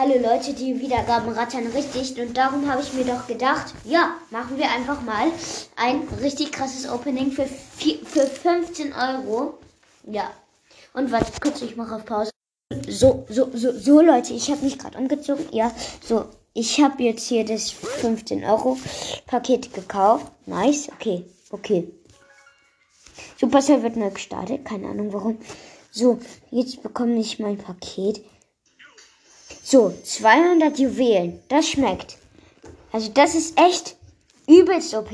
Hallo Leute, die Wiedergaben rattern richtig und darum habe ich mir doch gedacht, ja, machen wir einfach mal ein richtig krasses Opening für, vier, für 15 Euro. Ja. Und warte kurz, ich mache auf Pause. So, so, so, so Leute, ich habe mich gerade umgezogen. Ja, so, ich habe jetzt hier das 15 Euro Paket gekauft. Nice, okay, okay. Supercell wird neu gestartet, keine Ahnung warum. So, jetzt bekomme ich mein Paket. So, 200 Juwelen. Das schmeckt. Also das ist echt übelst OP.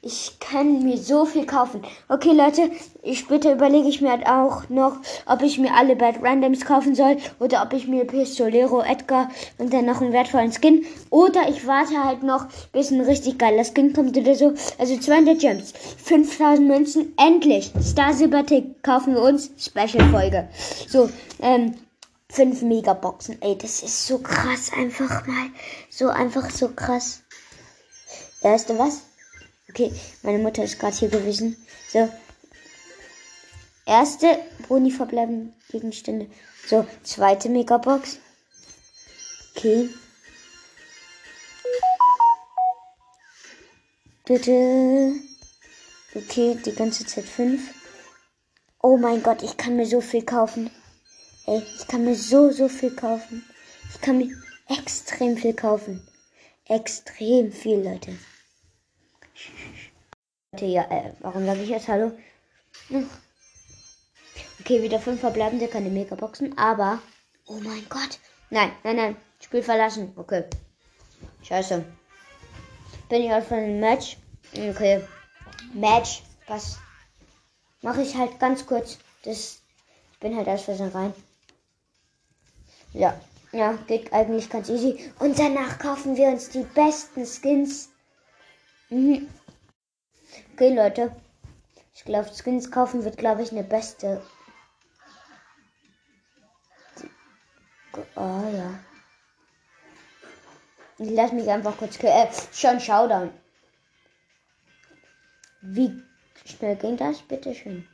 Ich kann mir so viel kaufen. Okay, Leute, ich, später überlege ich mir halt auch noch, ob ich mir alle Bad Randoms kaufen soll oder ob ich mir Pistolero, Edgar und dann noch einen wertvollen Skin. Oder ich warte halt noch, bis ein richtig geiler Skin kommt oder so. Also 200 Gems, 5000 Münzen, endlich. Star Silber Tick kaufen wir uns. Special-Folge. So, ähm, fünf Megaboxen. Ey, das ist so krass einfach mal. So einfach so krass. Weißt du was? Okay, meine Mutter ist gerade hier gewesen. So. Erste Bruni verbleiben Gegenstände. So, zweite Megabox. Okay. Bitte. Okay, die ganze Zeit fünf. Oh mein Gott, ich kann mir so viel kaufen. Ey, ich kann mir so, so viel kaufen. Ich kann mir extrem viel kaufen. Extrem viel, Leute. Leute, ja, äh, warum sage ich jetzt Hallo? Hm. Okay, wieder fünf verbleibende, keine Megaboxen, aber. Oh mein Gott. Nein, nein, nein. Spiel verlassen. Okay. Scheiße. Bin ich halt von dem Match? Okay. Match. Was? Mache ich halt ganz kurz. Das. Ich bin halt aus Versehen rein. Ja, ja, geht eigentlich ganz easy. Und danach kaufen wir uns die besten Skins. Mhm. Okay, Leute. Ich glaube, Skins kaufen wird, glaube ich, eine beste. Oh ja. Ich lasse mich einfach kurz. Äh, schon Showdown. Wie schnell ging das? Bitteschön.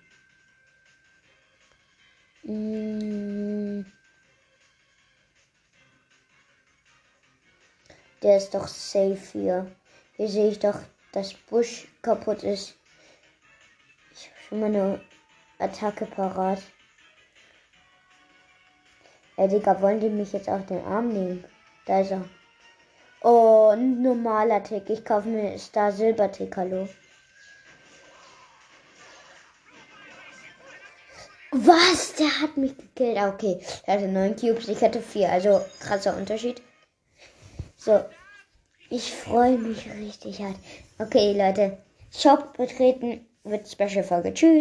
Mmh. Der ist doch safe hier. Hier sehe ich doch, dass Busch kaputt ist. Ich habe schon mal eine Attacke parat. Ey, Digga, wollen die mich jetzt auf den Arm nehmen? Da ist er. Oh, ein normaler Tick. Ich kaufe mir Star Silber Tick, hallo. Was? Der hat mich gekillt. Ah, okay. Er hatte neun Cubes, ich hatte vier. Also krasser Unterschied. So. Ich freue mich richtig hart. Okay, Leute. Shop betreten wird Special-Folge. Tschüss.